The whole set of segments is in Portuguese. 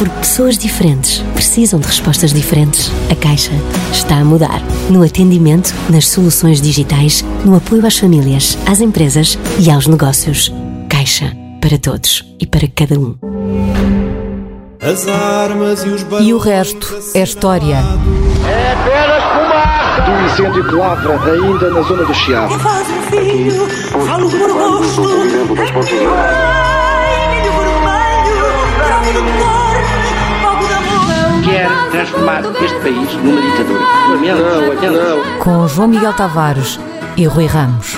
Porque pessoas diferentes precisam de respostas diferentes. A Caixa está a mudar. No atendimento, nas soluções digitais, no apoio às famílias, às empresas e aos negócios. Caixa. Para todos e para cada um. As armas e os E o resto é história. É apenas fumaça! Do incêndio que lavra ainda na zona do Chiado. Faz um filho, falo por rosto. Vermelho, Quer transformar este país numa ditadura. Não, não. Com João Miguel Tavares e Rui Ramos.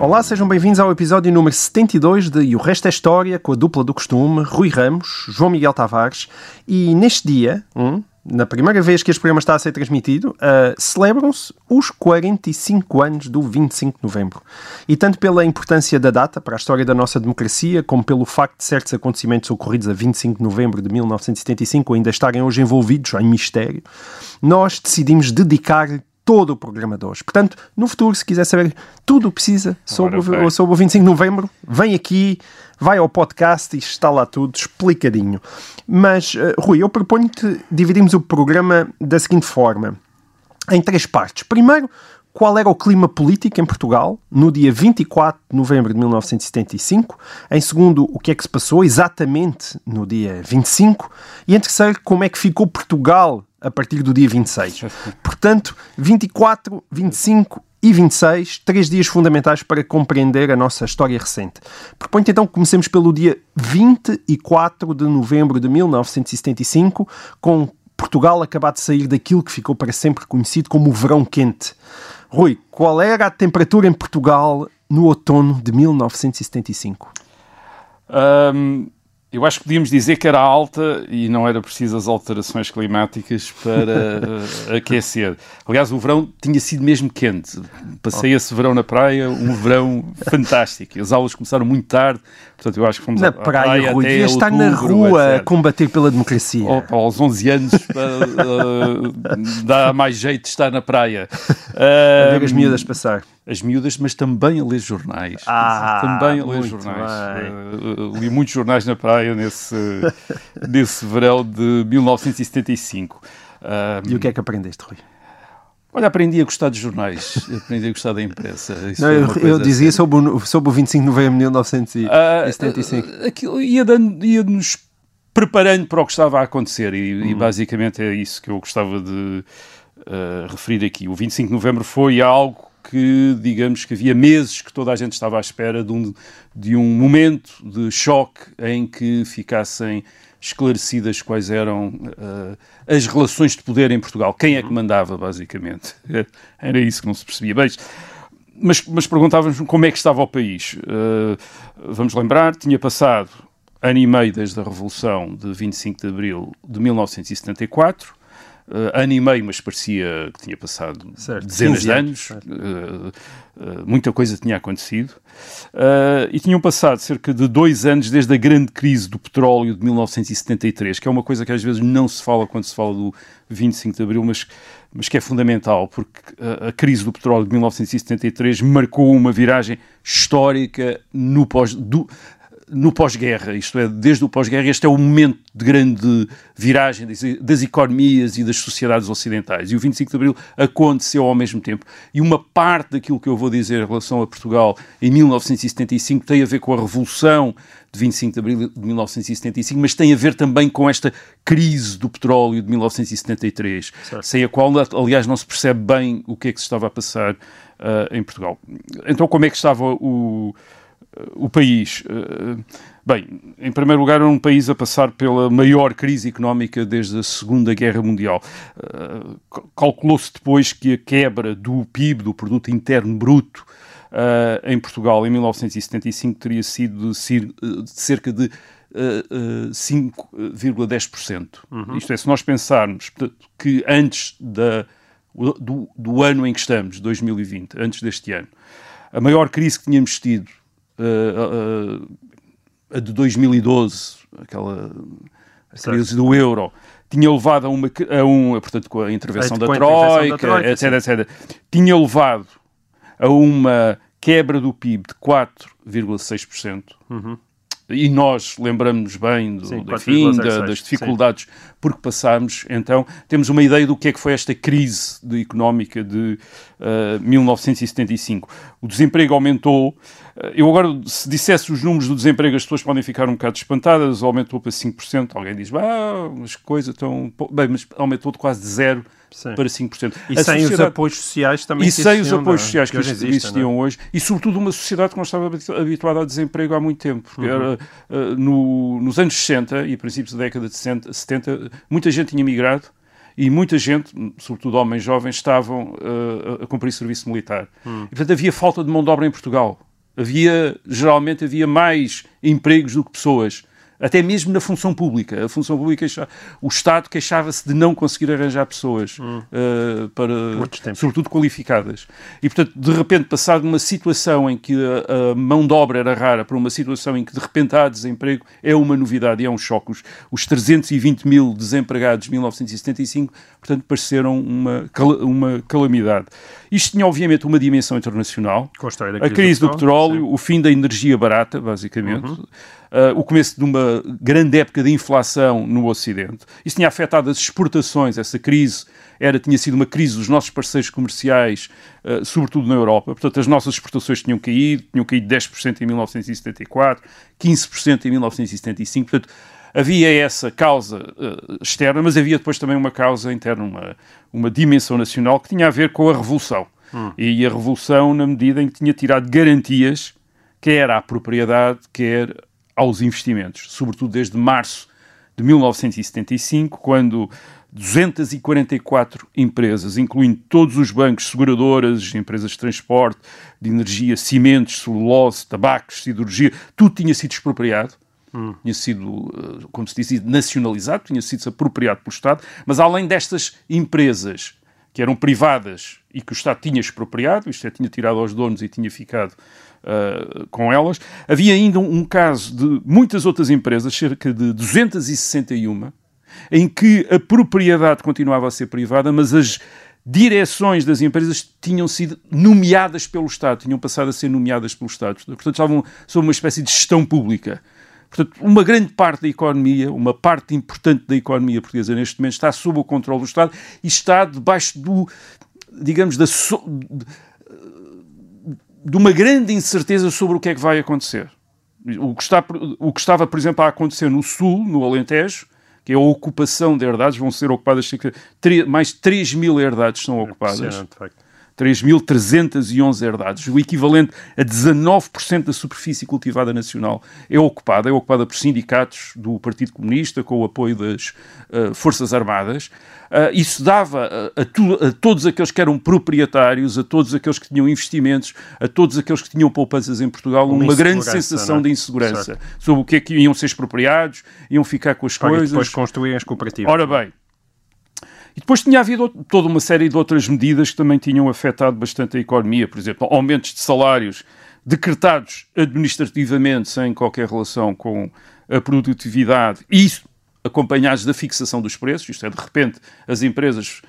Olá, sejam bem-vindos ao episódio número 72 de E o Resto é História, com a dupla do costume, Rui Ramos, João Miguel Tavares. E neste dia, hum, na primeira vez que este programa está a ser transmitido, uh, celebram-se os 45 anos do 25 de novembro. E tanto pela importância da data para a história da nossa democracia, como pelo facto de certos acontecimentos ocorridos a 25 de novembro de 1975 ainda estarem hoje envolvidos em mistério, nós decidimos dedicar todo o programa de hoje. Portanto, no futuro, se quiser saber tudo o que precisa sobre, o, sobre o 25 de novembro, vem aqui, vai ao podcast e está lá tudo explicadinho. Mas, uh, Rui, eu proponho-te dividirmos o programa da seguinte forma, em três partes. Primeiro, qual era o clima político em Portugal no dia 24 de novembro de 1975. Em segundo, o que é que se passou exatamente no dia 25. E em terceiro, como é que ficou Portugal a partir do dia 26. Portanto, 24, 25 e 26, três dias fundamentais para compreender a nossa história recente. Proponho então que comecemos pelo dia 24 de novembro de 1975, com Portugal acabado de sair daquilo que ficou para sempre conhecido como o verão quente. Rui, qual era a temperatura em Portugal no outono de 1975? Um, eu acho que podíamos dizer que era alta e não era preciso as alterações climáticas para uh, aquecer. Aliás, o verão tinha sido mesmo quente. Passei oh. esse verão na praia, um verão fantástico. As aulas começaram muito tarde, portanto eu acho que fomos na à, praia, praia Rui, até devia estar na rua a combater pela democracia. Oh, aos 11 anos uh, dá mais jeito de estar na praia. Uh, ver as miúdas passar as miúdas, mas também a ler jornais. Ah, também a ler jornais. Uh, li muitos jornais na praia nesse, nesse verão de 1975. Uh, e o que é que aprendeste, Rui? Olha, aprendi a gostar de jornais, aprendi a gostar da imprensa. Não, eu, eu dizia sobre o, sobre o 25 de novembro de 1975. Uh, aquilo ia, dando, ia nos preparando para o que estava a acontecer e, hum. e basicamente é isso que eu gostava de uh, referir aqui. O 25 de novembro foi algo que, digamos, que havia meses que toda a gente estava à espera de um, de um momento de choque em que ficassem esclarecidas quais eram uh, as relações de poder em Portugal. Quem é que mandava, basicamente? Era isso que não se percebia. Mas, mas perguntávamos como é que estava o país. Uh, vamos lembrar, tinha passado ano e meio desde a Revolução de 25 de Abril de 1974, uh, ano e meio, mas parecia que tinha passado certo, dezenas de anos, uh, uh, muita coisa tinha acontecido, e tinham passado cerca de dois anos desde a grande crise do petróleo de 1973, que é uma coisa que às vezes não se fala quando se fala do 25 de Abril, mas mas que é fundamental, porque a, a, crise do petróleo de 1973 marcou uma viragem histórica no pós, do, no pós-guerra, isto é, desde o pós-guerra, este é o momento de grande viragem das, das, economias e das sociedades ocidentais. E o 25 de Abril aconteceu ao mesmo tempo. E uma parte daquilo que eu vou dizer em relação a Portugal em 1975 tem a ver com a Revolução de 25 de Abril de 1975, mas tem a ver também com esta crise do petróleo de 1973, certo. sem a qual, aliás, não se percebe bem o que é que se estava a passar uh, em Portugal. Então, como é que estava o o país. Eh, bem, em primeiro lugar, era um país a passar pela maior crise económica desde a Segunda Guerra Mundial. Eh, calculou-se depois que a quebra do PIB, do Produto Interno Bruto, eh, em Portugal em 1975 teria sido de cerca de 5,10%. Uhum. Isto é, se nós pensarmos que antes da, do, do ano em que estamos, 2020, antes deste ano, a maior crise que tínhamos tido, uh, uh, a de 2012, aquela a crise do euro, tinha levado a uma, a um, portanto, com a intervenção, da, com a troika, intervenção da Troika, etc, etc, tinha levado a uma quebra do PIB de 4,6%. Uhum. E nós lembramos bem do, Sim, do, enfim, 4,06, da- das dificuldades porque passámos. Então, temos uma ideia do que é que foi esta crise de- económica de ah, 1975. O desemprego aumentou. Ah, eu agora, se dissesse os números do desemprego, as pessoas podem ficar um bocado espantadas. Aumentou para 5%. Alguém diz, ah, mas coisa tão... pou-" Bem, mas aumentou de quase de zero Sim. para 5%. E A sem os apoios sociais também e sem os existiam, apoios não é? sociais que, hoje existiam não é? hoje, e sobretudo uma sociedade que não estava habitu- habituada ao desemprego há muito tempo. Porque Uhum. era, uh, no- nos anos 60 e princípios da década de 60, 70, muita gente tinha migrado e muita gente, sobretudo homens jovens, estavam uh, a- a cumprir serviço militar. Hum. E, portanto, havia falta de mão de obra em Portugal. Havia, geralmente, havia mais empregos do que pessoas. Até mesmo na função pública. A função pública, o Estado queixava-se de não conseguir arranjar pessoas uh, para, Hum. Outros tempos. sobretudo qualificadas. E, portanto, de repente, passado de uma situação em que a, a mão de obra era rara para uma situação em que de repente há desemprego, é uma novidade e é um choque. Os, os 320 mil desempregados de 1975, portanto, pareceram uma, uma calamidade. Isto tinha, obviamente, uma dimensão internacional. A da A crise do petróleo, o fim da energia barata, basicamente, Uhum. Uh, o começo de uma grande época de inflação no Ocidente. Isso tinha afetado as exportações, essa crise era, tinha sido uma crise dos nossos parceiros comerciais, uh, sobretudo na Europa. Portanto, as nossas exportações tinham caído, tinham caído 10% em 1974, 15% em 1975. Portanto, havia essa causa uh, externa, mas havia depois também uma causa interna, uma, uma dimensão nacional que tinha a ver com a Revolução. E a Revolução, na medida em que tinha tirado garantias, quer à propriedade, quer aos investimentos, sobretudo desde março de 1975, quando 244 empresas, incluindo todos os bancos, seguradoras, empresas de transporte, de energia, cimentos, celulose, tabacos, siderurgia, tudo tinha sido expropriado. Tinha sido, eh, como se diz, nacionalizado, tinha sido apropriado pelo Estado, mas além destas empresas que eram privadas e que o Estado tinha expropriado, isto é, tinha tirado aos donos e tinha ficado uh, com elas, havia ainda um, um caso de muitas outras empresas, cerca de 261, em que a propriedade continuava a ser privada, mas as direções das empresas tinham sido nomeadas pelo Estado, tinham passado a ser nomeadas pelo Estado. Portanto, estavam sob uma espécie de gestão pública. Portanto, uma grande parte da economia, uma parte importante da economia portuguesa neste momento está sob o controle do Estado e está debaixo do, digamos, da so, de, uma grande incerteza sobre o que é que vai acontecer. O que, está, o que estava, por exemplo, a acontecer no Sul, no Alentejo, que é a ocupação de herdades, vão ser ocupadas cerca mais de 3 mil herdades são ocupadas. Facto. 3.311 herdades, o equivalente a 19% da superfície cultivada nacional é ocupada, é ocupada por sindicatos do Partido Comunista, com o apoio das uh, Forças Armadas. Uh, isso dava a, a, tu, a, todos aqueles que eram proprietários, a todos aqueles que tinham investimentos, a todos aqueles que tinham poupanças em Portugal, uma, uma grande sensação é? de insegurança certo. sobre o que é que iam ser expropriados, iam ficar com as Para coisas. depois construírem as cooperativas. Ora bem, e depois tinha havido toda uma série de outras medidas que também tinham afetado bastante a economia, por exemplo, aumentos de salários decretados administrativamente sem qualquer relação com a produtividade, e isso acompanhados da fixação dos preços, isto é, de repente as empresas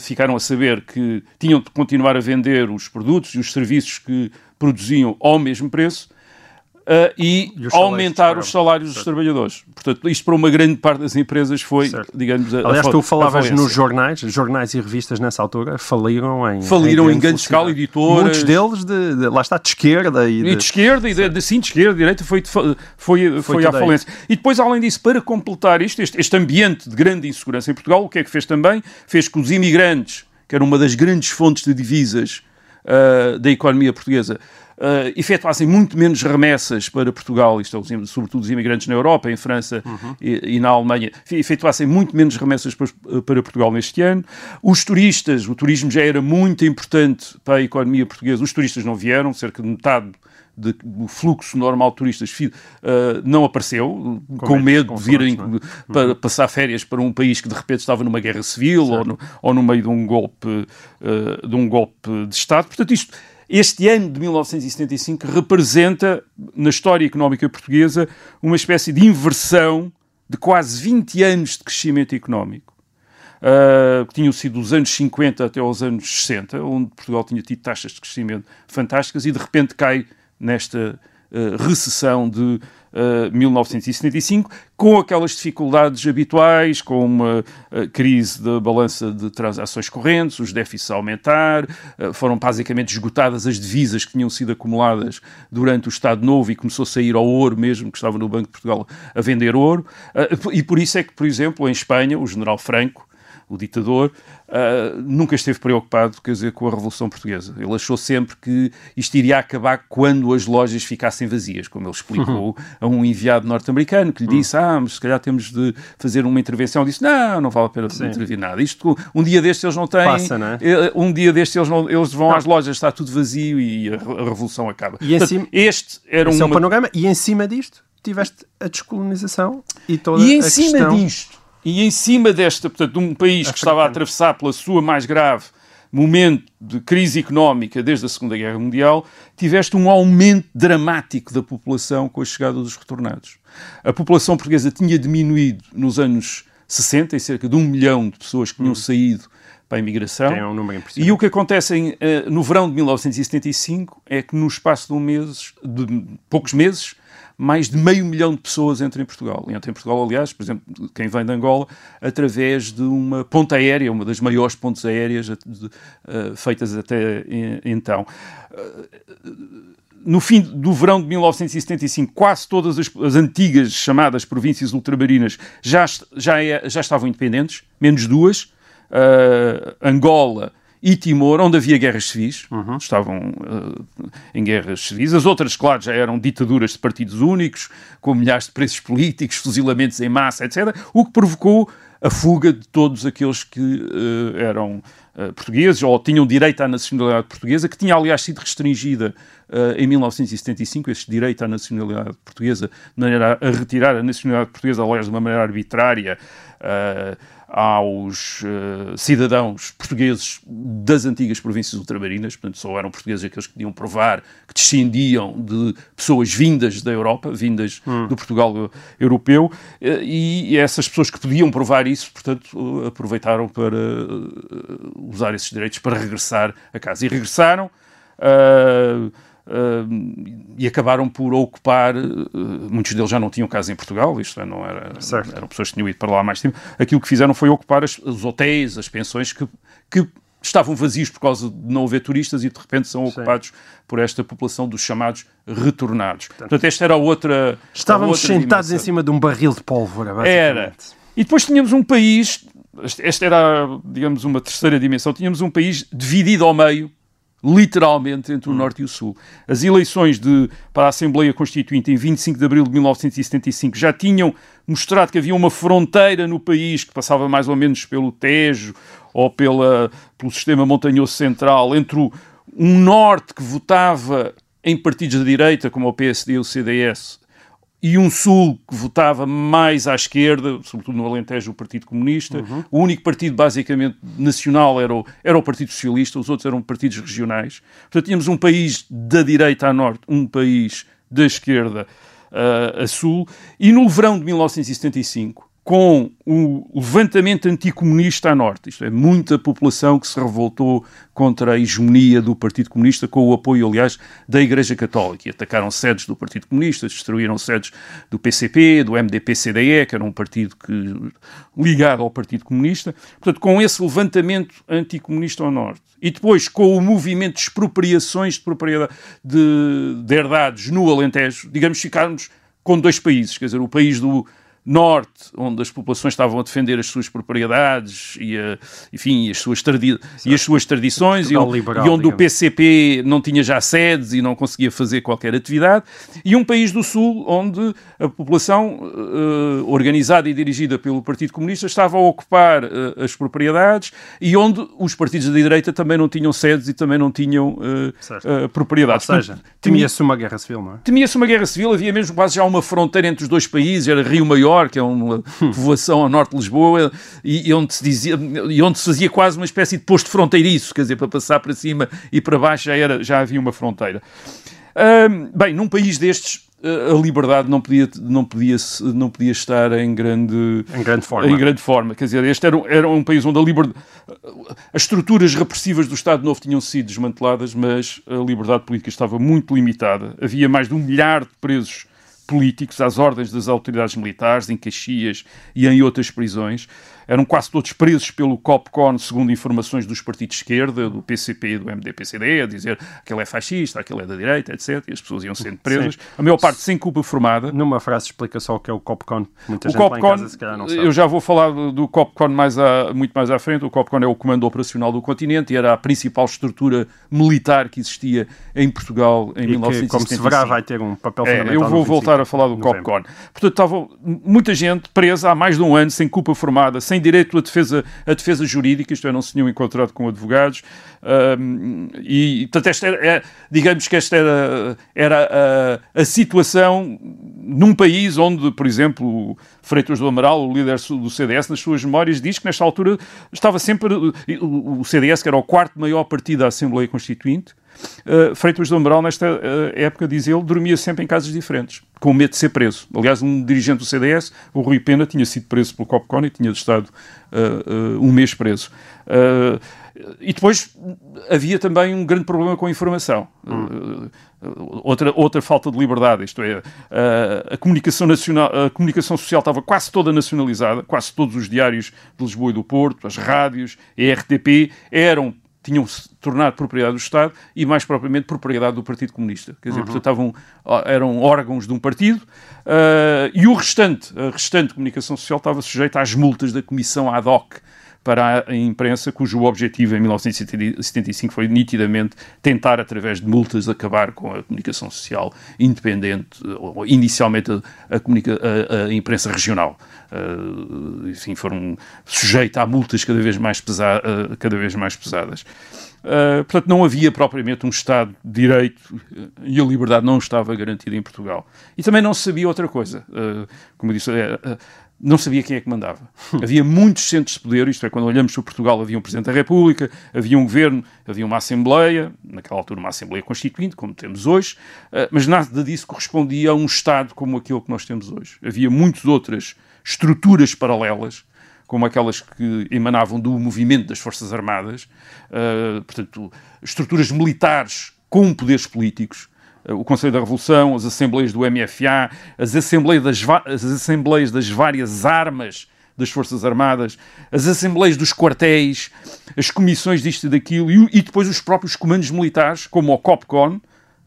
ficaram a saber que tinham de continuar a vender os produtos e os serviços que produziam ao mesmo preço, e, e aumentar os salários dos trabalhadores. Portanto, isto para uma grande parte das empresas foi, certo. digamos, a Aliás, a tu falavas nos jornais, jornais e revistas nessa altura faliram em Faliram em, em grande escala, editoras. Muitos deles, de, de, lá está, de esquerda. E de, e de esquerda, e de, de, sim, de esquerda, direita, foi, foi, foi, foi à falência. E depois, além disso, para completar isto, este, este ambiente de grande insegurança em Portugal, o que é que fez também? Fez que os imigrantes, que eram uma das grandes fontes de divisas uh, da economia portuguesa, uh, efetuassem muito menos remessas para Portugal, isto é, sobretudo os imigrantes na Europa, em França uhum. e, e, na Alemanha, efetuassem muito menos remessas para, para, Portugal neste ano. Os turistas, o turismo já era muito importante para a economia portuguesa, os turistas não vieram, cerca de metade de, do fluxo normal de turistas uh, não apareceu, com, com medo de virem é? para uhum. passar férias para um país que de repente estava numa guerra civil ou no, ou no, meio de um golpe uh, de um golpe de Estado. Portanto, isto Este ano de 1975 representa, na história económica portuguesa, uma espécie de inversão de quase 20 anos de crescimento económico. Uh, que tinham sido dos anos 50 até aos anos 60, onde Portugal tinha tido taxas de crescimento fantásticas e de repente cai nesta uh, recessão de uh, 1975, com aquelas dificuldades habituais, com uma uh, crise da balança de transações correntes, os déficits a aumentar, foram basicamente esgotadas as divisas que tinham sido acumuladas durante o Estado Novo e começou a sair ao ouro mesmo, que estava no Banco de Portugal a vender ouro. e por isso é que, por exemplo, em Espanha, o general Franco, o ditador, uh, nunca esteve preocupado quer dizer, com a Revolução Portuguesa. Ele achou sempre que isto iria acabar quando as lojas ficassem vazias, como ele explicou uhum. a um enviado norte-americano que lhe disse: uhum. Ah, mas se calhar temos de fazer uma intervenção. Ele disse: Não, não vale a pena Sim. intervir nada. Isto, um dia destes eles não têm. Passa, não é? Eh, um dia destes eles, não, eles vão não. às lojas, está tudo vazio e a, a Revolução acaba. E Portanto, cima, este era um. É panorama, e em cima disto tiveste a descolonização e toda e em a cima questão... disto e em cima desta, portanto, um país que estava a atravessar pela sua mais grave momento de crise económica desde a Segunda Guerra Mundial, tiveste um aumento dramático da população com a chegada dos retornados. A população portuguesa tinha diminuído nos anos 60, em cerca de um milhão de pessoas que tinham hum. saído para a imigração. É um número e o que acontece em, uh, no verão de 1975 é que no espaço de, um mês, de poucos meses mais de meio milhão de pessoas entram em Portugal. Entram em Portugal, aliás, por exemplo, quem vem de Angola, através de uma ponta aérea, uma das maiores pontes aéreas de, de, uh, feitas até então. Uh, no fim do verão de 1975, quase todas as, as antigas chamadas províncias ultramarinas já, já, é, já estavam independentes, menos duas. Uh, Angola, e Timor, onde havia guerras civis, uhum. estavam uh, em guerras civis. As outras, claro, já eram ditaduras de partidos únicos, com milhares de presos políticos, fuzilamentos em massa, etc., o que provocou a fuga de todos aqueles que uh, eram uh, portugueses ou tinham direito à nacionalidade portuguesa, que tinha, aliás, sido restringida em 1975, este direito à nacionalidade portuguesa, de maneira a retirar a nacionalidade portuguesa, aliás, de uma maneira arbitrária aos uh, cidadãos portugueses das antigas províncias ultramarinas, portanto só eram portugueses aqueles que podiam provar que descendiam de pessoas vindas da Europa, vindas hum. do Portugal europeu, uh, e essas pessoas que podiam provar isso, portanto, uh, aproveitaram para usar esses direitos para regressar a casa. E regressaram. Uh, Uh, e acabaram por ocupar, uh, muitos deles já não tinham casa em Portugal, isto é, não era, certo. eram pessoas que tinham ido para lá há mais tempo, aquilo que fizeram foi ocupar as, os hotéis, as pensões que, que estavam vazios por causa de não haver turistas e de repente são ocupados Sim. por esta população dos chamados retornados. Portanto, Portanto esta era a outra. Estávamos outra sentados dimensão. em cima de um barril de pólvora. Era. E depois tínhamos um país, esta era, digamos, uma terceira dimensão, tínhamos um país dividido ao meio literalmente entre o hum. Norte e o Sul. As eleições de, para a Assembleia Constituinte em 25 de abril de 1975 já tinham mostrado que havia uma fronteira no país que passava mais ou menos pelo Tejo ou pela, pelo sistema montanhoso central entre o, um Norte que votava em partidos da direita, como o PSD e o CDS, e um Sul que votava mais à esquerda, sobretudo no Alentejo, o Partido Comunista. Uhum. O único partido, basicamente, nacional era o, era o Partido Socialista, os outros eram partidos regionais. Portanto, tínhamos um país da direita a norte, um país da esquerda uh, a sul. E no verão de 1975, com o levantamento anticomunista a norte, isto é, muita população que se revoltou contra a hegemonia do Partido Comunista, com o apoio, aliás, da Igreja Católica. E atacaram sedes do Partido Comunista, destruíram sedes do PCP, do MDP-CDE, que era um partido que, ligado ao Partido Comunista. Portanto, com esse levantamento anticomunista ao norte, e depois com o movimento de expropriações de propriedade de, de herdades no Alentejo, digamos, ficarmos com dois países, quer dizer, o país do norte, onde as populações estavam a defender as suas propriedades e, a, enfim, as suas, tradi e as suas tradições, e, liberal, e, onde digamos. o PCP não tinha já sedes e não conseguia fazer qualquer atividade, e um país do Sul, onde a população uh, organizada e dirigida pelo Partido Comunista estava a ocupar uh, as propriedades e onde os partidos da direita também não tinham sedes e também não tinham uh, propriedades. Ou seja, temia-se uma guerra civil, não é? Temia-se uma guerra civil, havia mesmo quase já uma fronteira entre os dois países, era Rio Maior Que é uma povoação ao norte de Lisboa, e, e, onde se dizia, e onde se fazia quase uma espécie de posto fronteiriço, quer dizer, para passar para cima e para baixo já, era, já havia uma fronteira. bem, num país destes, a liberdade não podia, não, podia, não podia estar em grande, em grande forma. Em grande forma. Quer dizer, este era, era um país onde a liberdade, as estruturas repressivas do Estado Novo tinham sido desmanteladas, mas a liberdade política estava muito limitada. Havia mais de um milhar de presos políticos às ordens das autoridades militares, em Caxias e em outras prisões eram quase todos presos pelo COPCON, segundo informações dos partidos de esquerda, do PCP e do MDPCD, a dizer que ele é fascista, aquele é da direita, etc. E as pessoas iam sendo presas, Sim. a maior parte sem culpa formada. Numa frase explica só o que é o COPCON. Muita o gente COPCON, casa, se calhar não sabe. Eu já vou falar do COPCON mais a, muito mais à frente. O COPCON é o Comando Operacional do Continente e era a principal estrutura militar que existia em Portugal em e 1975. Que, como se verá, vai ter um papel é, fundamental. Eu vou voltar a falar do COPCON. Portanto, estava muita gente presa há mais de um ano, sem culpa formada, sem direito à defesa, à defesa jurídica, isto é, não se tinham encontrado com advogados, um, e portanto, esta era, é, digamos que esta era, era a, a, situação num país onde, por exemplo, Freitas do Amaral, o líder do CDS, nas suas memórias, diz que nesta altura estava sempre o, o CDS, que era o quarto maior partido da Assembleia Constituinte, Uh, Freitas do Amaral, nesta uh, época, diz ele, dormia sempre em casas diferentes, com medo de ser preso. Aliás, um dirigente do CDS, o Rui Pena, tinha sido preso pelo Copcon e tinha estado uh, um mês preso. e depois havia também um grande problema com a informação. Hum. outra, outra falta de liberdade, isto é, a, comunicação nacional, a comunicação social estava quase toda nacionalizada, quase todos os diários de Lisboa e do Porto, as rádios, a RTP, eram tinham-se tornado propriedade do Estado e, mais propriamente, propriedade do Partido Comunista. Quer dizer, uhum. portanto, estavam, eram órgãos de um partido uh, e o restante, a restante comunicação social estava sujeita às multas da Comissão ad hoc para a imprensa, cujo objetivo em 1975 foi nitidamente tentar, através de multas, acabar com a comunicação social independente, ou inicialmente a, a, a imprensa regional. Uh, enfim, foram sujeitos a multas cada vez mais, pesa uh, cada vez mais pesadas. Uh, portanto, não havia propriamente um Estado de Direito e a liberdade não estava garantida em Portugal. E também não se sabia outra coisa. Uh, como disse, uh, não sabia quem é que mandava. havia muitos centros de poder, isto é, quando olhamos para Portugal, havia um Presidente da República, havia um Governo, havia uma Assembleia, naquela altura uma Assembleia Constituinte, como temos hoje, uh, mas nada disso correspondia a um Estado como aquele que nós temos hoje. Havia muitas outras estruturas paralelas, como aquelas que emanavam do movimento das Forças Armadas, uh, portanto, estruturas militares com poderes políticos, o Conselho da Revolução, as assembleias do MFA, as assembleias das, as assembleias das várias armas das Forças Armadas, as assembleias dos quartéis, as comissões disto e daquilo, e, e depois os próprios comandos militares, como o COPCON,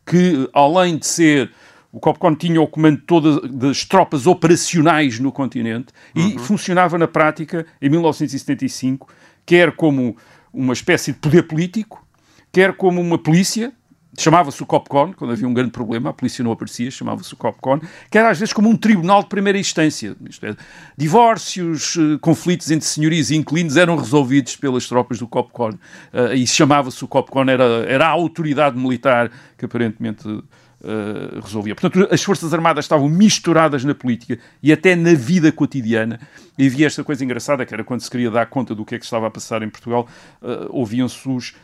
que além de ser o COPCON tinha o comando de todas das tropas operacionais no continente uhum. e funcionava na prática em 1975, quer como uma espécie de poder político, quer como uma polícia, chamava-se o COPCON, quando havia um grande problema, a polícia não aparecia, chamava-se o COPCON, que era às vezes como um tribunal de primeira instância. É, divórcios, eh, conflitos entre senhorias e inquilinos eram resolvidos pelas tropas do COPCON. Uh, e chamava-se o COPCON, era, era a autoridade militar que aparentemente Uh, resolvia. Portanto, as Forças Armadas estavam misturadas na política e até na vida cotidiana. E havia esta coisa engraçada, que era quando se queria dar conta do que é que estava a passar em Portugal, uh, ouviam-se os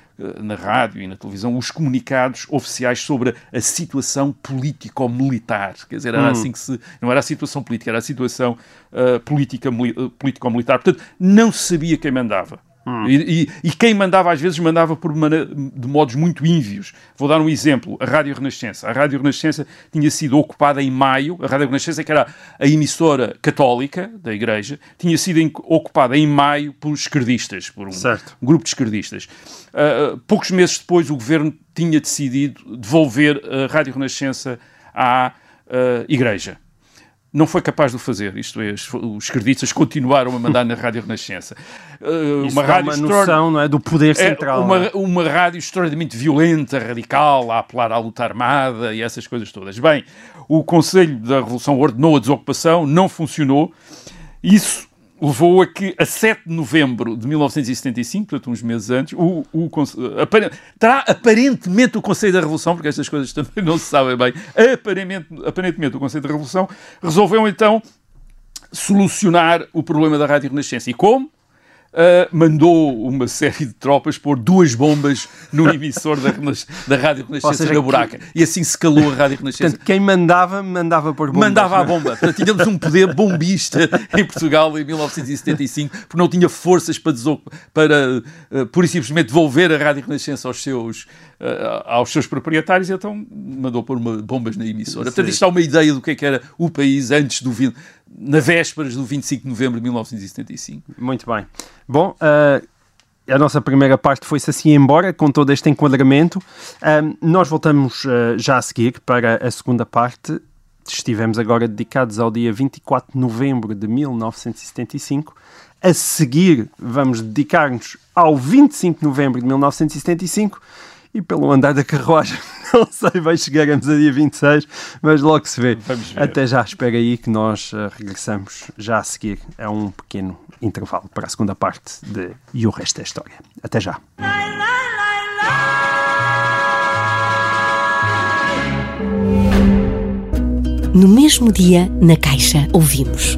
na rádio e na televisão os comunicados oficiais sobre a situação político-militar. Quer dizer, era hum. assim que se. Não era a situação política, era a situação uh, político-militar. Portanto, não se sabia quem mandava. Hum. E, e, e, quem mandava às vezes mandava por de modos muito ínvios. Vou dar um exemplo: a Rádio Renascença. A Rádio Renascença tinha sido ocupada em maio. A Rádio Renascença, que era a emissora católica da Igreja, tinha sido ocupada em maio por esquerdistas, por um, um grupo de esquerdistas. Uh, poucos meses depois, o governo tinha decidido devolver a Rádio Renascença à uh, Igreja não foi capaz de o fazer. Isto é, os esquerdistas continuaram a mandar na Rádio Renascença. Uh, uma rádio uma noção não é, do poder é, central. É uma, é? uma rádio extraordinariamente violenta, radical, a apelar à luta armada e essas coisas todas. Bem, o Conselho da Revolução ordenou a desocupação, não funcionou. Isso levou a que, a 7 de novembro de 1975, portanto, uns meses antes, o, o, terá aparentemente o Conselho da Revolução, porque estas coisas também não se sabem bem, aparentemente, aparentemente o Conselho da Revolução resolveu então solucionar o problema da Rádio Renascença. E como? Uh, mandou uma série de tropas pôr duas bombas no emissor da, da Rádio Renascença seja, na Buraca. E assim se calou a Rádio Renascença. Portanto, quem mandava, mandava por bombas. Mandava a é? bomba. Portanto, tínhamos um poder bombista em Portugal em 1975, porque não tinha forças para, para uh, pura e simplesmente devolver a Rádio Renascença aos seus, uh, aos seus proprietários, então mandou pôr uma, bombas na emissora. Portanto, isto dá uma ideia do que, é que era o país antes do na vésperas do 25 de novembro de 1975. Muito bem. Bom, uh, a nossa primeira parte foi-se assim embora, com todo este enquadramento. Nós voltamos uh, já a seguir para a segunda parte. Estivemos agora dedicados ao dia 24 de novembro de 1975. A seguir, vamos dedicar-nos ao 25 de novembro de 1975 e pelo andar da carruagem, não sei, vai chegarmos a dia 26, mas logo se vê. Até já, espera aí que nós uh, regressamos já a seguir a um pequeno intervalo para a segunda parte de E o Resto é História. Até já. No mesmo dia, na Caixa, ouvimos.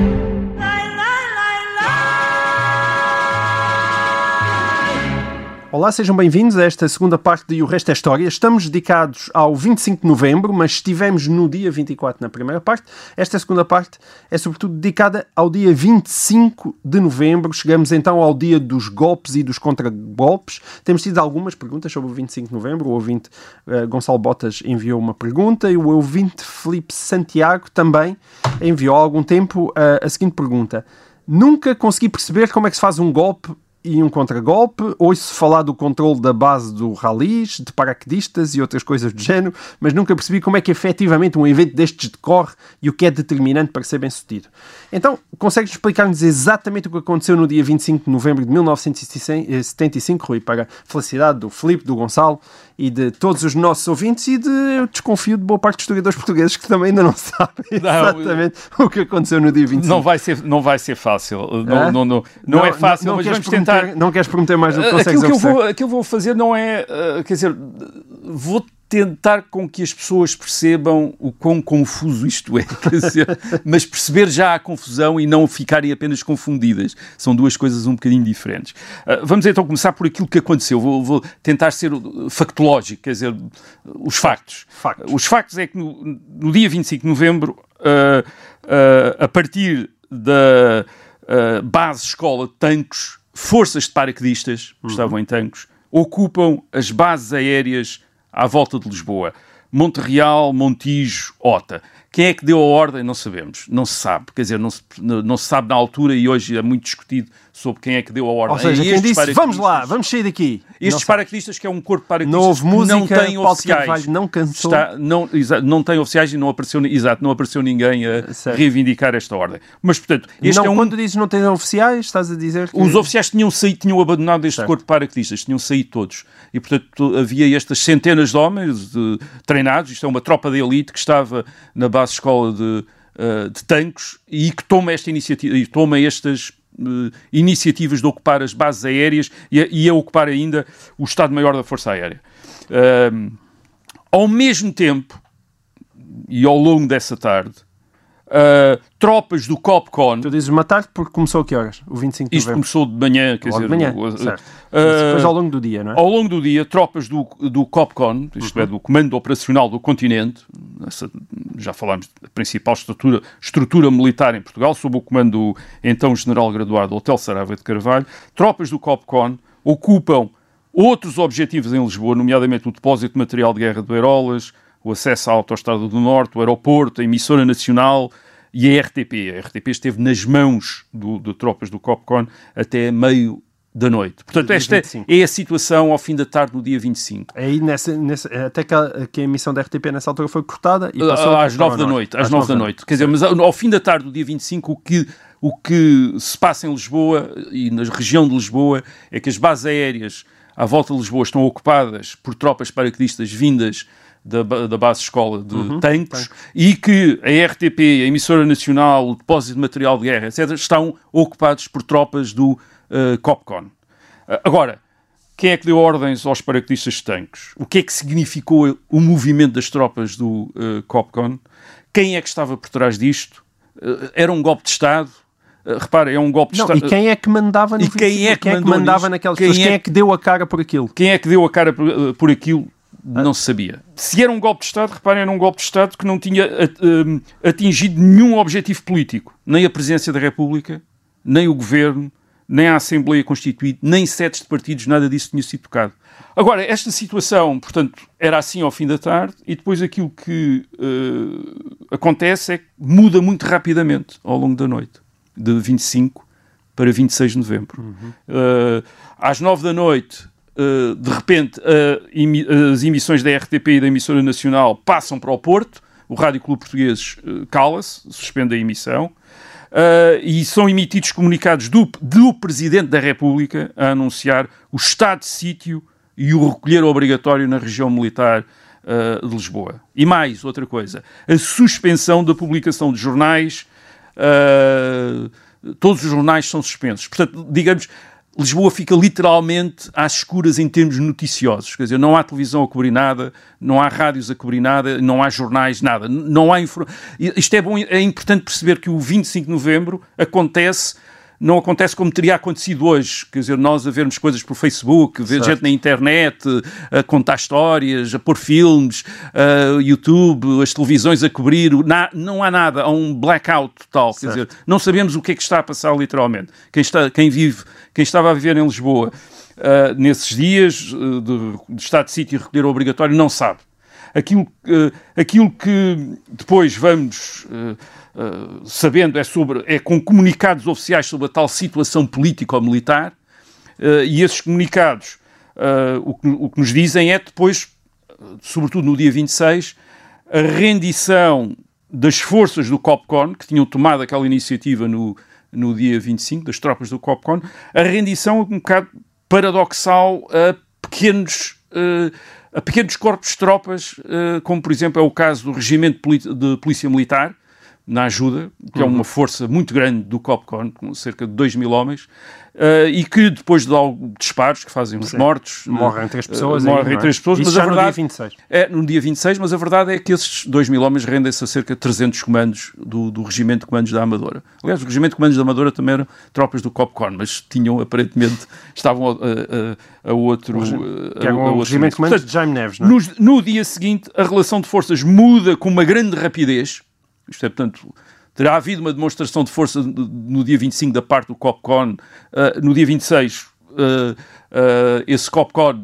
Olá, sejam bem-vindos a esta segunda parte de O Resto é História. Estamos dedicados ao 25 de novembro, mas estivemos no dia 24 na primeira parte. Esta segunda parte é sobretudo dedicada ao dia 25 de novembro. Chegamos então ao dia dos golpes e dos contragolpes. Temos tido algumas perguntas sobre o 25 de novembro. O ouvinte uh, Gonçalo Botas enviou uma pergunta e o ouvinte Felipe Santiago também enviou há algum tempo uh, a seguinte pergunta. Nunca consegui perceber como é que se faz um golpe e um contragolpe. Ouço falar do controle da base do ralis, de paraquedistas e outras coisas do género, mas nunca percebi como é que efetivamente um evento destes decorre e o que é determinante para ser bem sucedido. Então, consegues explicar-nos exatamente o que aconteceu no dia 25 de novembro de 1975, Rui, para a felicidade do Filipe, do Gonçalo e de todos os nossos ouvintes e de, eu desconfio, de boa parte dos historiadores portugueses que também ainda não sabem não, exatamente o que aconteceu no dia 25. Não vai ser, não vai ser fácil. Não, é? não, não, não, não, é fácil, não, mas vamos tentar... Não queres prometer mais do que consegues aquilo que, eu vou, aquilo que eu vou fazer não é... Uh, quer dizer, vou tentar com que as pessoas percebam o quão confuso isto é, dizer, mas perceber já a confusão e não ficarem apenas confundidas. São duas coisas um bocadinho diferentes. Uh, vamos então começar por aquilo que aconteceu. Vou, vou, tentar ser factológico, quer dizer, os factos. factos. Os factos é que no, no dia 25 de novembro, uh, uh, a partir da base escola de tanques, forças de paraquedistas, que uhum. estavam em tanques, ocupam as bases aéreas à volta de Lisboa. Monte Real, Montijo, Ota. Quem é que deu a ordem? Não sabemos. Não se sabe. Quer dizer, não se, não se sabe na altura e hoje é muito discutido sobre quem é que deu a ordem. Ou seja, quem disse, vamos lá, vamos sair daqui. Estes paraquedistas, que é um corpo de paraquedistas que música, não tem oficiais. Não cansou. Está, não, exa, não tem oficiais e não apareceu, exato, não apareceu ninguém a certo. reivindicar esta ordem. Mas, portanto, este não, é um... Quando dizes não tem oficiais, estás a dizer que... Os oficiais tinham saído, tinham abandonado este certo. corpo de paraquedistas, tinham saído todos. E, portanto, havia estas centenas de homens de, treinados, isto é uma tropa de elite que estava na base escola de, uh, de tanques e que toma esta iniciativa, e toma estas uh, iniciativas de ocupar as bases aéreas e a, e a ocupar ainda o Estado-Maior da Força Aérea. Uh, ao mesmo tempo, e ao longo dessa tarde, uh, tropas do COPCON. Tu dizes uma tarde porque começou a que horas? O 25 de Isto novembro? começou de manhã, quer Logo dizer... De manhã, uh, certo. Uh, depois ao longo do dia, não é? Ao longo do dia, tropas do, do COPCON, isto uhum. é, do Comando Operacional do Continente, essa, já falámos da principal estrutura, estrutura militar em Portugal, sob o comando do então General Graduado Hotel Sarava de Carvalho, tropas do COPCON ocupam outros objetivos em Lisboa, nomeadamente o depósito de material de guerra de Beirolas, o acesso à Autostrada do Norte, o aeroporto, a emissora nacional e a RTP. A RTP esteve nas mãos do, de tropas do COPCON até meio da noite. Portanto, esta 25. é a situação ao fim da tarde no dia 25. Aí nessa, nessa, até que a, que a emissão da RTP nessa altura foi cortada e passou às para nove da noite. Às nove da noite. Quer dizer, mas ao ao fim da tarde do dia 25, o que, o que se passa em Lisboa e na região de Lisboa é que as bases aéreas à volta de Lisboa estão ocupadas por tropas paraquedistas vindas da, da base escola de Uhum, tanques e que a RTP, a emissora nacional, o depósito de material de guerra, etc., estão ocupados por tropas do eh, Copcon. Ah, Agora, quem é que deu ordens aos paraquedistas de tanques? O que é que significou o movimento das tropas do eh, Copcon? Quem é que estava por trás disto? Eh, era um golpe de Estado? Repara, é um golpe de Estado. e quem é que mandava no E quem 25? é que mandou mandava nisto? naquelas Quem pessoas? é Quem é que deu a cara por aquilo? Quem é que deu a cara por, por aquilo? Não se sabia. Se era um golpe de Estado, reparem, era um golpe de Estado que não tinha at- atingido nenhum objetivo político. Nem a Presidência da República, nem o Governo, nem a Assembleia Constituinte, nem setes de partidos, nada disso tinha sido tocado. Agora, esta situação, portanto, era assim ao fim da tarde e depois aquilo que eh, acontece é que muda muito rapidamente ao longo da noite, de 25 para 26 de novembro. Eh, às 9 da noite, eh, de repente, a emi- as emissões da RTP e da emissora nacional passam para o Porto, o Rádio Clube Português eh, cala-se, suspende a emissão. Uh, e são emitidos comunicados do, do Presidente da República a anunciar o estado de sítio e o recolher obrigatório na região militar uh, de Lisboa. E mais, outra coisa, a suspensão da publicação de jornais, uh, todos os jornais são suspensos. Portanto, digamos, Lisboa fica literalmente às escuras em termos noticiosos. Quer dizer, não há televisão a cobrir nada, não há rádios a cobrir nada, não há jornais, nada. Não há infor... Isto é bom, é importante perceber que o 25 de novembro acontece, não acontece como teria acontecido hoje. Quer dizer, nós a vermos coisas por Facebook, ver gente na internet, a contar histórias, a pôr filmes, a YouTube, as televisões a cobrir. Não há nada, há um blackout total. Quer dizer, não sabemos o que é que está a passar literalmente. Quem, está, quem vive, quem estava a viver em Lisboa ah, nesses dias ah, de, de estado de sítio e recolher obrigatório não sabe. Aquilo, ah, aquilo que depois vamos ah, ah, sabendo é, sobre, é com comunicados oficiais sobre a tal situação político-militar ah, e esses comunicados ah, o, que, o que nos dizem é depois, sobretudo no dia 26, a rendição das forças do COPCON, que tinham tomado aquela iniciativa no, no dia 25, das tropas do COPCON, a rendição um bocado paradoxal a pequenos, eh, a pequenos corpos de tropas, eh, como por exemplo é o caso do Regimento de Polícia Militar, na ajuda, que é uma força muito grande do COPCON, com cerca de 2 mil homens, eh, e que depois de alguns disparos que fazem uns mortos, Morrem eh, três pessoas eh, aí, morrem não é? três pessoas, Isso mas a no verdade dia 26. é no dia 26, mas a verdade é que esses 2 mil homens rendem-se a cerca de 300 comandos do, do Regimento de Comandos da Amadora. Aliás, o Regimento de Comandos da Amadora também eram tropas do COPCON, mas tinham aparentemente, estavam a, a- a outro... Que é o regimento de comandos de Jaime Neves, não é? No, no dia seguinte, a relação de forças muda com uma grande rapidez. Isto é, portanto, terá havido uma demonstração de força no- dia 25 da parte do COPCON. Ah, no dia 26, ah, ah, esse COPCON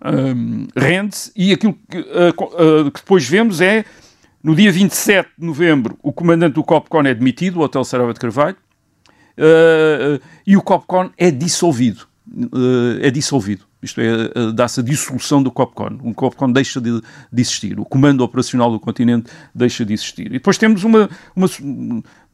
ah, rende-se e aquilo que, ah, que depois vemos é, no dia 27 de novembro, o comandante do COPCON é demitido, o Hotel Sarava de Carvalho, Uh, uh, e o COPCON é dissolvido. Uh, é dissolvido. Isto é, uh, dá-se a dissolução do COPCON. O COPCON deixa de, de existir. O Comando Operacional do Continente deixa de existir. E depois temos uma... uma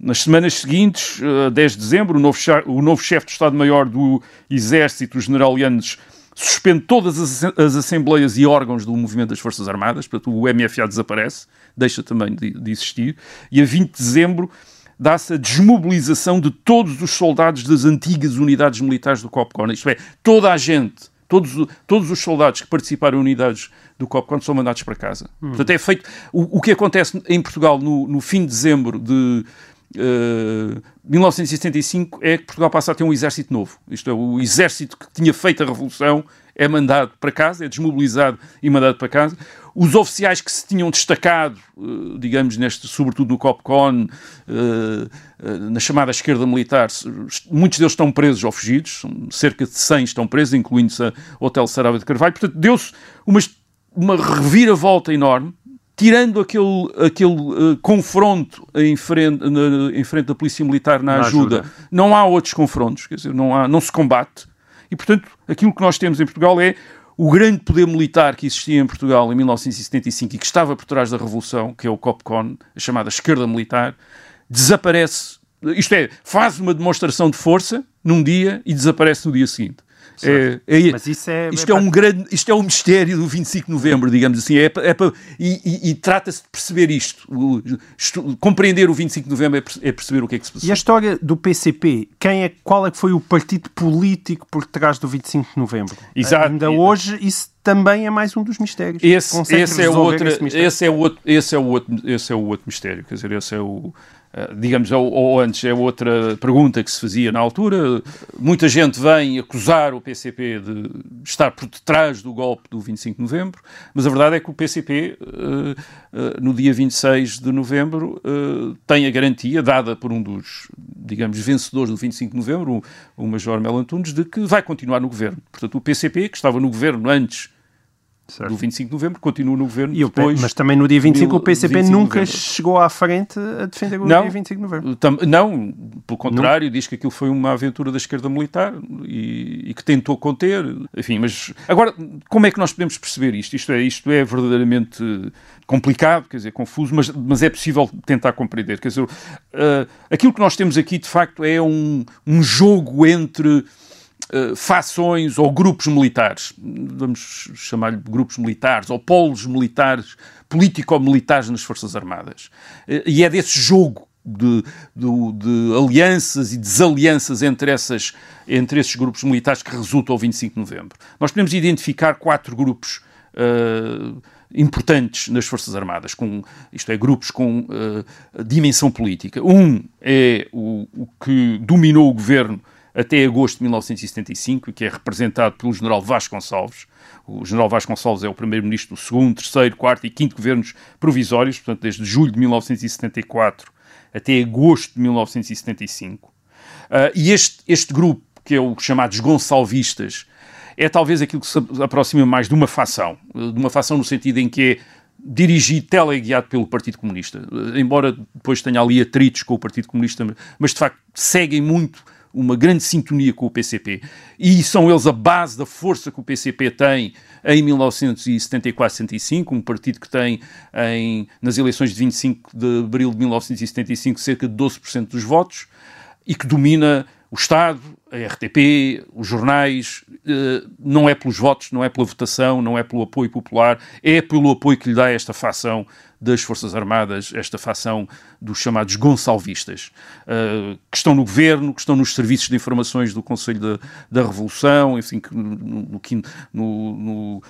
nas semanas seguintes, uh, 10 de dezembro, o novo, o novo chefe de Estado-Maior do Exército, o General Yanes, suspende todas as, as assembleias e órgãos do movimento das Forças Armadas, portanto o MFA desaparece, deixa também de, de existir, e a 20 de dezembro dá-se a desmobilização de todos os soldados das antigas unidades militares do COPCON, isto é, toda a gente, todos, todos os soldados que participaram em unidades do COPCON são mandados para casa. Portanto, é feito, o, o que acontece em Portugal no, no fim de dezembro de eh, 1975 é que Portugal passa a ter um exército novo. Isto é, o exército que tinha feito a revolução é mandado para casa, é desmobilizado e mandado para casa. Os oficiais que se tinham destacado, eh, digamos, neste, sobretudo no COPCON, eh, eh, na chamada esquerda militar, muitos deles estão presos ou fugidos, cerca de 100 estão presos, incluindo-se a Hotel Sarava de Carvalho. Portanto, deu-se uma, uma reviravolta enorme tirando aquele, aquele uh, confronto em frente, na, em frente da Polícia Militar na, na ajuda, ajuda, não há outros confrontos, quer dizer, não, há, não se combate. E, portanto, aquilo que nós temos em Portugal é o grande poder militar que existia em Portugal em 1975 e que estava por trás da Revolução, que é o COPCON, a chamada esquerda militar, desaparece, isto é, faz uma demonstração de força num dia e desaparece no dia seguinte. É, é, Mas isso é, isto, é, é um grande, isto é um mistério do 25 de novembro, digamos assim. É, é e, e, e trata-se de perceber isto. O, isto. Compreender o 25 de novembro é, é, perceber o que é que se passou. E a história do PCP, quem é, qual é que foi o partido político por trás do 25 de novembro? Exato. Ainda hoje isso também é mais um dos mistérios. Esse, esse é, outra, esse, esse, é o outro, esse, é o outro, esse é o outro mistério. Quer dizer, esse é o digamos, ou, ou, antes, é outra pergunta que se fazia na altura. Muita gente vem acusar o PCP de estar por detrás do golpe do 25 de novembro, mas a verdade é que o PCP, uh, uh, no dia 26 de novembro, tem a garantia, dada por um dos, digamos, vencedores do 25 de novembro, o, Major Mel Antunes, de que vai continuar no governo. Portanto, o PCP, que estava no governo antes certo. do 25 de novembro, continua no governo e depois... Mas também no dia 25 o PCP nunca chegou à frente a defender o não, dia 25 de novembro. Tam, não, pelo contrário, não. diz que aquilo foi uma aventura da esquerda militar e, e, que tentou conter, enfim, mas... Agora, como é que nós podemos perceber isto? Isto é, isto é verdadeiramente complicado, quer dizer, confuso, mas, mas é possível tentar compreender. Quer dizer, uh, aquilo que nós temos aqui, de facto, é um, um jogo entre uh, fações ou grupos militares, vamos chamar-lhe grupos militares, ou polos militares, político-militares nas Forças Armadas. Uh, e é desse jogo de, de, de, alianças e desalianças entre, essas, entre esses grupos militares que resulta o 25 de novembro. Nós podemos identificar quatro grupos uh, importantes nas Forças Armadas, com, isto é, grupos com uh, dimensão política. Um é o, o que dominou o governo até agosto de 1975, que é representado pelo general Vasconcelos. O general Vasconcelos é o primeiro-ministro do segundo, terceiro, quarto e quinto governos provisórios, portanto, desde julho de 1974 até agosto de 1975. Uh, ah, e este, este grupo, que é o chamados Gonçalvistas, é talvez aquilo que se aproxima mais de uma facção, de uma facção no sentido em que é dirigido, teleguiado pelo Partido Comunista, embora depois tenha ali atritos com o Partido Comunista, mas de facto seguem muito uma grande sintonia com o PCP. E são eles a base da força que o PCP tem em 1974-75, um partido que tem em, nas eleições de 25 de abril de 1975 cerca de 12% dos votos e que domina o Estado, a RTP, os jornais, eh, não é pelos votos, não é pela votação, não é pelo apoio popular, é pelo apoio que lhe dá esta facção das Forças Armadas, esta facção dos chamados Gonçalvistas, uh, que estão no governo, que estão nos serviços de informações do Conselho da, da Revolução, enfim, que no, no, no, uh,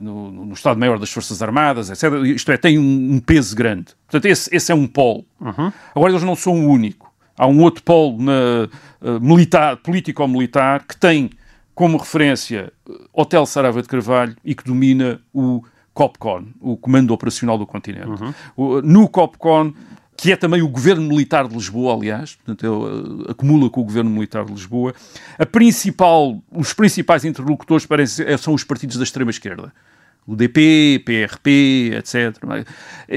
no, no Estado-Maior das Forças Armadas, etc. Isto é, tem um, um peso grande. Portanto, esse, esse é um polo. Uhum. Agora, eles não são o único. Há um outro polo na, uh, militar, político-militar que tem como referência Hotel Sarava de Carvalho e que domina o COPCON, o Comando Operacional do Continente. Uhum. No COPCON, que é também o Governo Militar de Lisboa, aliás, portanto, ele, uh, acumula com o Governo Militar de Lisboa, a principal, os principais interlocutores parecem, eh, são os partidos da extrema-esquerda. O DP, PRP, etc.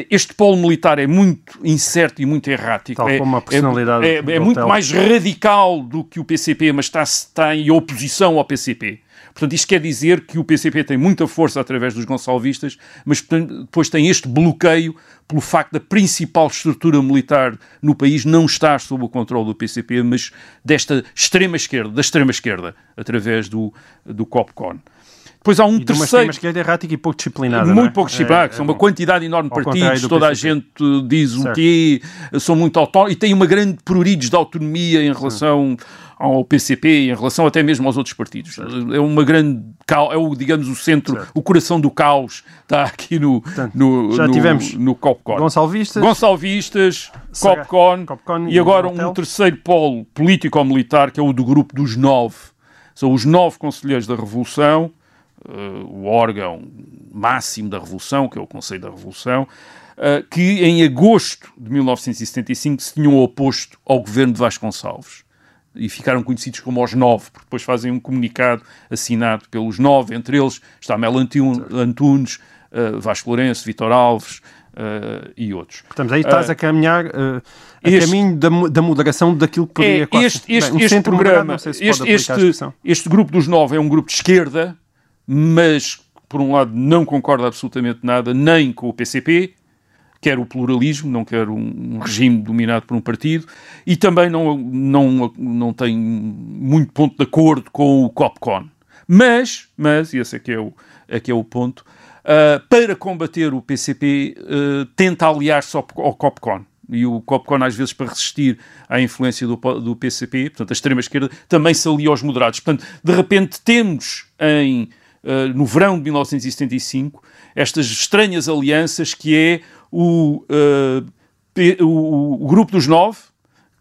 Este polo militar é muito incerto e muito errático. Tal é, como a personalidade é, é, é muito mais radical do que o PCP, mas está, está em oposição ao PCP. Portanto, isto quer dizer que o PCP tem muita força através dos Gonçalvistas, mas depois tem este bloqueio pelo facto da principal estrutura militar no país não estar sob o controle do PCP, mas desta extrema esquerda, da extrema esquerda, através do, do COPCON. Depois há um e terceiro. Mas esquerda errática e pouco disciplinada. Muito é? pouco disciplinada. É, são é, uma quantidade enorme de partidos, toda a gente diz certo. o quê, são muito autónomos e têm uma grande pruridos de autonomia em relação ao PCP, em relação até mesmo aos outros partidos. É uma grande. É o, digamos, o centro, certo. o coração do caos está aqui no, Portanto, no, já no, tivemos no Copcon. Gonçalvistas, Gonçalvistas Copcon, Copcon e agora um terceiro polo político-militar que é o do grupo dos nove. São os nove conselheiros da Revolução, uh, o órgão máximo da Revolução, que é o Conselho da Revolução, uh, que em agosto de 1975 se tinham oposto ao governo de Vasconcelos e ficaram conhecidos como os nove, porque depois fazem um comunicado assinado pelos nove, entre eles está Mel Antunes, uh, Vasco Lourenço, Vitor Alves uh, e outros. Portanto, aí estás a caminhar uh, a este, caminho da, da moderação daquilo que poderia... É, este, este, Bem, um este programa, se este, este, este grupo dos nove é um grupo de esquerda, mas, por um lado, não concorda absolutamente nada, nem com o PCP, quer o pluralismo, não quer um, regime dominado por um partido, e também não, não, não tem muito ponto de acordo com o COPCON. Mas, mas, e esse aqui é o, aqui é o ponto, uh, para combater o PCP, uh, ah, tenta aliar-se ao, ao COPCON e o COPCON às vezes para resistir à influência do, do PCP, portanto a extrema-esquerda, também se alia aos moderados. Portanto, de repente temos em, uh, no verão de 1975 estas estranhas alianças que é o, uh, o, o grupo dos nove,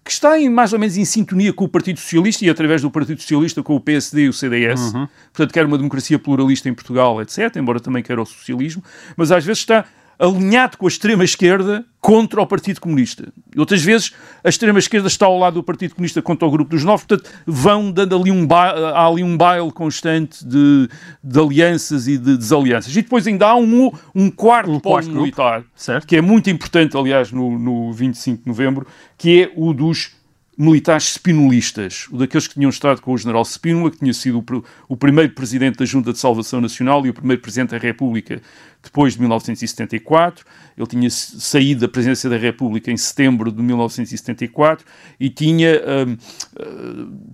que está em, mais ou menos em sintonia com o Partido Socialista e através do Partido Socialista com o PSD e o CDS. Uhum. Portanto, quer uma democracia pluralista em Portugal, etc., embora também queira o socialismo, mas às vezes está alinhado com a extrema-esquerda contra o Partido Comunista. E outras vezes a extrema-esquerda está ao lado do Partido Comunista contra o grupo dos nove, portanto vão dando ali um, há ali um baile constante de, de alianças e de desalianças. E depois ainda há um, um quarto um polo militar, certo. que é muito importante, aliás, no, no 25 de novembro, que é o dos militares spinolistas, daqueles que tinham estado com o general Spínola, que tinha sido o, o primeiro presidente da Junta de Salvação Nacional e o primeiro presidente da República depois de 1974. Ele tinha saído da presidência da República em setembro de 1974 e tinha, hum,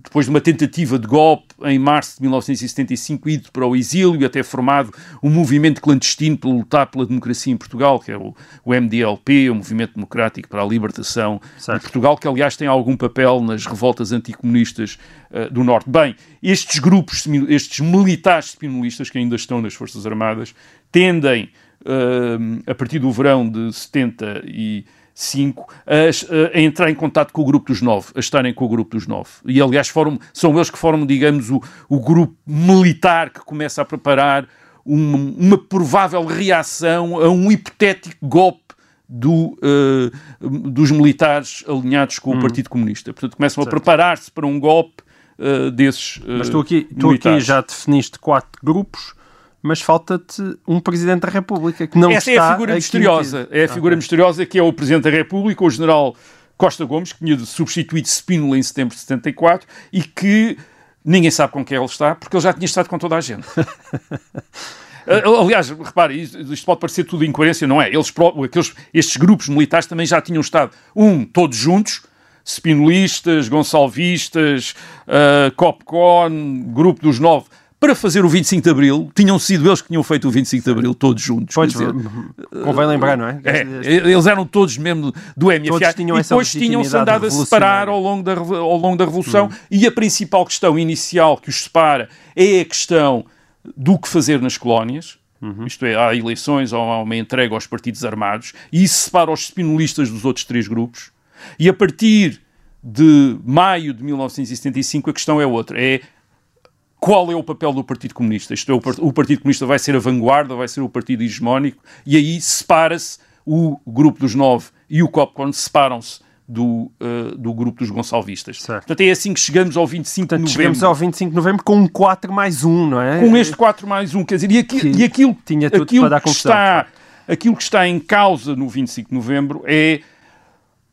depois de uma tentativa de golpe em março de 1975, ido para o exílio e até formado um movimento clandestino para lutar pela democracia em Portugal, que é o, o MDLP, o Movimento Democrático para a Libertação certo. de Portugal, que aliás tem algum papel nas revoltas anticomunistas uh, do Norte. Bem, estes grupos, estes militares spinolistas que ainda estão nas Forças Armadas, tendem, uh, a partir do verão de 75, a, a, entrar em contato com o grupo dos nove, a estarem com o grupo dos nove. E, aliás, formam, são eles que formam, digamos, o, o grupo militar que começa a preparar uma, uma provável reação a um hipotético golpe do, uh, dos militares alinhados com o hum. Partido Comunista. Portanto, começam certo. a preparar-se para um golpe uh, desses. Uh, Mas tu aqui, tu aqui já definiste quatro grupos mas falta-te um Presidente da República que não Essa está é a figura misteriosa. É a figura misteriosa que é o Presidente da República, o General Costa Gomes, que tinha substituído Spínola em setembro de 74 e que ninguém sabe com quem ele está, porque ele já tinha estado com toda a gente. Aliás, repare, isto pode parecer tudo incoerência, não é? Eles, aqueles, estes grupos militares também já tinham estado, um, todos juntos, spinolistas, gonçalvistas, uh, Copcon, Grupo dos Nove, para fazer o 25 de Abril, tinham sido eles que tinham feito o 25 de Abril, todos juntos. Pois, dizer, convém lembrar, não é? é? Eles eram todos mesmo do MFA todos tinham e depois tinham-se andado a separar ao longo da, ao longo da Revolução. Hum. E a principal questão inicial que os separa é a questão do que fazer nas colónias. Uhum. Isto é, há eleições ou há uma entrega aos partidos armados, e isso separa os spinolistas dos outros três grupos. E a partir de maio de 1975 a questão é outra, é qual é o papel do Partido Comunista? Isto é, o Partido Comunista vai ser a vanguarda, vai ser o partido hegemónico, e aí separa-se o grupo dos nove e o COPCON separam-se do, uh, do grupo dos Gonçalvistas. Certo. Portanto, é assim que chegamos ao 25 Portanto, de novembro. Chegamos ao 25 de novembro com um 4 mais 1, não é? Com este 4 mais 1, quer dizer, e, aqui, e aquilo, Tinha tudo aquilo, para dar que está, aquilo que está em causa no 25 de novembro é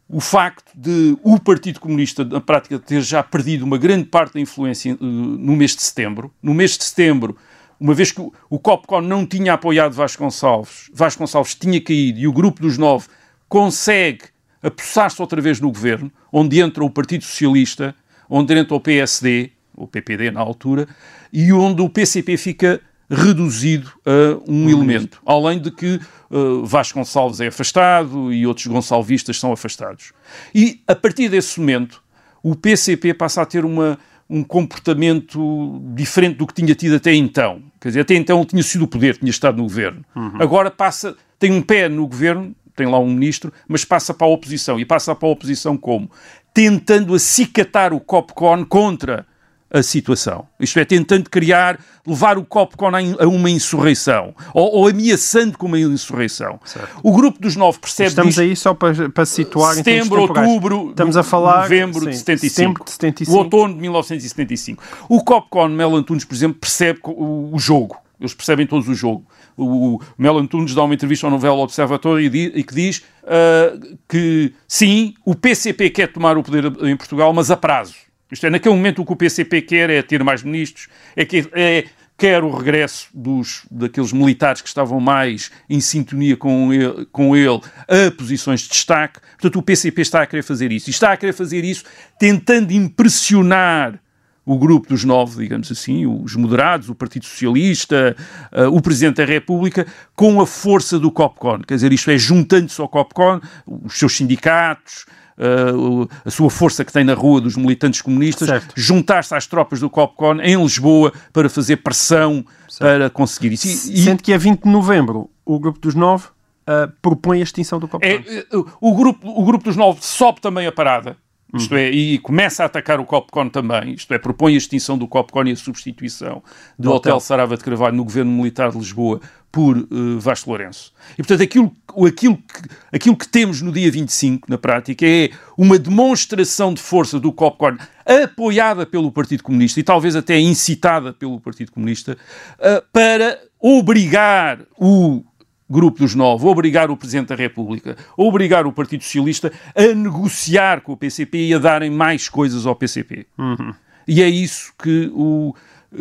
o facto de o Partido Comunista, na prática, ter já perdido uma grande parte da influência uh, no mês de setembro. No mês de setembro, uma vez que o, o COPCON não tinha apoiado Vasconcelos, Vasconcelos tinha caído e o grupo dos nove consegue apossar-se outra vez no governo, onde entra o Partido Socialista, onde entra o PSD, o PPD na altura, e onde o PCP fica reduzido a um uhum. elemento. Além de que uh, Vasco Gonçalves é afastado e outros gonçalvistas são afastados. E a partir desse momento, o PCP passa a ter uma, um comportamento diferente do que tinha tido até então. Quer dizer, até então ele tinha sido o poder, tinha estado no governo. Uhum. Agora passa, tem um pé no governo, tem lá um ministro, mas passa para a oposição. E passa para a oposição como? Tentando acicatar o COPCON contra a situação. Isto é, tentando criar, levar o COPCON a uma insurreição, ou, ou ameaçando com uma insurreição. Certo. O grupo dos nove percebe Estamos disto, aí só para, para situar setembro, outubro, Estamos a falar novembro sim, de 75, de 75. O outono de 1975. O COPCON Mel Antunes, por exemplo, percebe o, o jogo. Eles percebem todos o jogo. o, o Melo Antunes dá uma entrevista ao Novelo Observatório e, di, e que diz uh, que sim, o PCP quer tomar o poder em Portugal, mas a prazo. Isto é, naquele momento o que o PCP quer é ter mais ministros, é, que, é quer o regresso dos, daqueles militares que estavam mais em sintonia com ele, com ele a posições de destaque. Portanto, o PCP está a querer fazer isso. E está a querer fazer isso tentando impressionar o grupo dos nove, digamos assim, os moderados, o Partido Socialista, uh, o Presidente da República, com a força do COPCON. Quer dizer, isto é, juntando-se ao COPCON, os seus sindicatos, uh, a sua força que tem na rua dos militantes comunistas, juntar-se às tropas do COPCON em Lisboa para fazer pressão certo. para conseguir isso. E, Sendo que é 20 de novembro, o grupo dos nove uh, propõe a extinção do COPCON. É, o, grupo, o grupo dos nove sobe também a parada isto é, e começa a atacar o Copcon também, isto é, propõe a extinção do Copcon e a substituição do, do Hotel. Hotel Sarava de Carvalho no governo militar de Lisboa por uh, Vasco Lourenço. E, portanto, aquilo, aquilo, que, aquilo que temos no dia 25, na prática, é uma demonstração de força do Copcon apoiada pelo Partido Comunista e talvez até incitada pelo Partido Comunista uh, para obrigar o grupo dos nove, obrigar o Presidente da República, obrigar o Partido Socialista a negociar com o PCP e a darem mais coisas ao PCP. Uhum. E é isso que o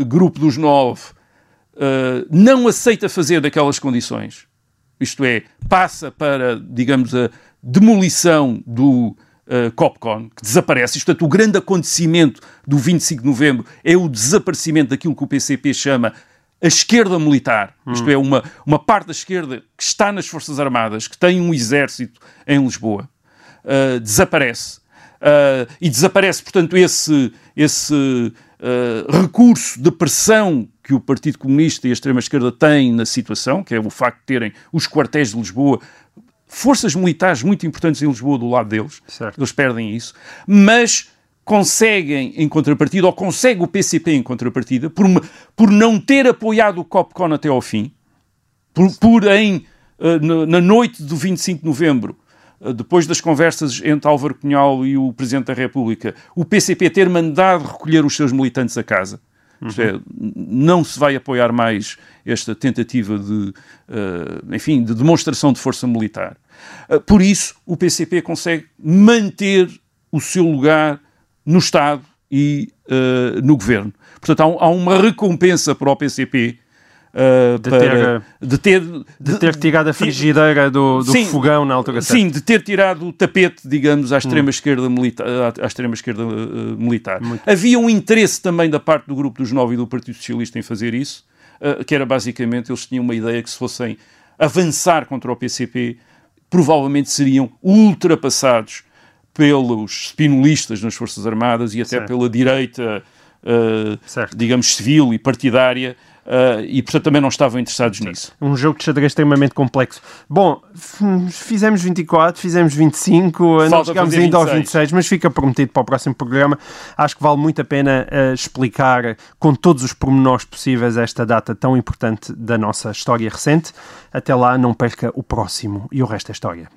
grupo dos nove uh, não aceita fazer daquelas condições. Isto é, passa para, digamos, a demolição do uh, Copcon, que desaparece. Portanto, o grande acontecimento do 25 de novembro é o desaparecimento daquilo que o PCP chama a esquerda militar, hum. isto é, uma, uma parte da esquerda que está nas Forças Armadas, que tem um exército em Lisboa, uh, desaparece. Uh, e desaparece, portanto, esse, esse uh, recurso de pressão que o Partido Comunista e a extrema-esquerda têm na situação, que é o facto de terem os quartéis de Lisboa, forças militares muito importantes em Lisboa do lado deles, certo. eles perdem isso, mas conseguem em contrapartida, ou consegue o PCP em contrapartida, por, uma, por não ter apoiado o COPCON até ao fim, por, por em, uh, na noite do 25 de novembro, uh, depois das conversas entre Álvaro Cunhal e o Presidente da República, o PCP ter mandado recolher os seus militantes a casa. Uhum. É, não se vai apoiar mais esta tentativa de, uh, enfim, de demonstração de força militar. por isso, o PCP consegue manter o seu lugar no Estado e uh, no Governo. Portanto, há, há, uma recompensa para o PCP Uh, de, para, ter, de, ter, de, de, ter tirado a frigideira do, do sim, fogão na altura certa. Sim, de ter tirado o tapete, digamos, à extrema-esquerda hum. milita à, extrema -esquerda, uh, militar. Muito. Havia um interesse também da parte do grupo dos nove e do Partido Socialista em fazer isso, uh, que era basicamente, eles tinham uma ideia que se fossem avançar contra o PCP, provavelmente seriam ultrapassados pelos spinolistas nas Forças Armadas e até certo. pela direita, uh, digamos, civil e partidária, Uh, e portanto também não estavam interessados nisso. Um jogo de xadrez extremamente complexo. Bom, fizemos 24, fizemos 25, Falta não chegámos ainda 26. aos 26, mas fica prometido para o próximo programa. Acho que vale muito a pena uh, explicar com todos os pormenores possíveis esta data tão importante da nossa história recente. Até lá, não perca o próximo e o resto é história.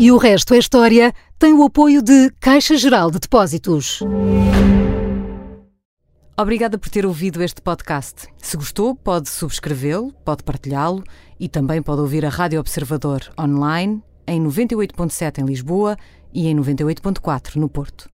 E o resto é história tem o apoio de Caixa Geral de Depósitos. Obrigada por ter ouvido este podcast. Se gostou, pode subscrevê-lo, pode partilhá-lo e também pode ouvir a Rádio Observador online em 98.7 em Lisboa e em 98.4 no Porto.